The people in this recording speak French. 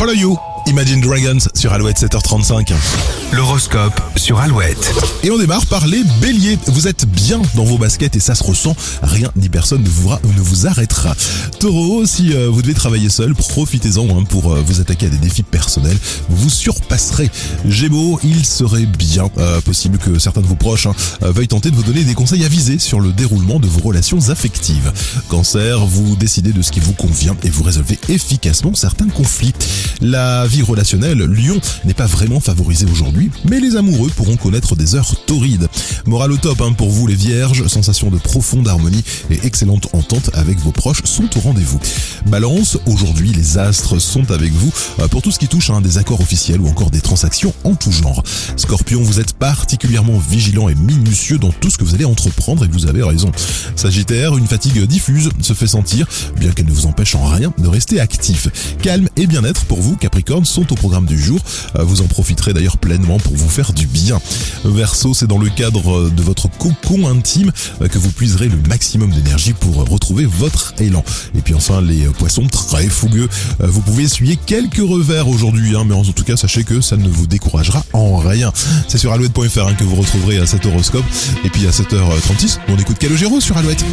Follow You, Imagine Dragons sur Alouette 7h35. L'horoscope sur Alouette. Et on démarre par les béliers. Vous êtes bien dans vos baskets et ça se ressent. Rien ni personne ne vous, ne vous arrêtera. Taureau, si euh, vous devez travailler seul, profitez-en hein, pour euh, vous attaquer à des défis personnels. Vous vous surpasserez. Gémeaux, il serait bien euh, possible que certains de vos proches hein, veuillent tenter de vous donner des conseils avisés sur le déroulement de vos relations affectives. Cancer, vous décidez de ce qui vous convient et vous résolvez efficacement certains conflits. La vie relationnelle, Lyon, n'est pas vraiment favorisée aujourd'hui, mais les amoureux pourront connaître des heures torrides. Moral au top hein, pour vous les vierges, sensation de profonde harmonie et excellente entente avec vos proches sont au rendez-vous. Balance, aujourd'hui les astres sont avec vous euh, pour tout ce qui touche à un des accords officiels ou encore des transactions en tout genre. Scorpion, vous êtes particulièrement vigilant et minutieux dans tout ce que vous allez entreprendre et vous avez raison. Sagittaire, une fatigue diffuse se fait sentir, bien qu'elle ne vous empêche en rien de rester actif. Calme et bien-être pour vous, Capricorne, sont au programme du jour. Euh, Vous en profiterez d'ailleurs pleinement pour vous faire du bien. Verseau, c'est dans le cadre de votre cocon intime euh, que vous puiserez le maximum d'énergie pour retrouver votre élan. Et puis enfin, les poissons très fougueux, euh, vous pouvez essuyer quelques revers aujourd'hui, hein, mais en tout cas, sachez que ça ne vous découragera en rien. C'est sur alouette.fr hein, que vous retrouverez à cet horoscope. Et puis à 7h36, on écoute Calogero sur Alouette.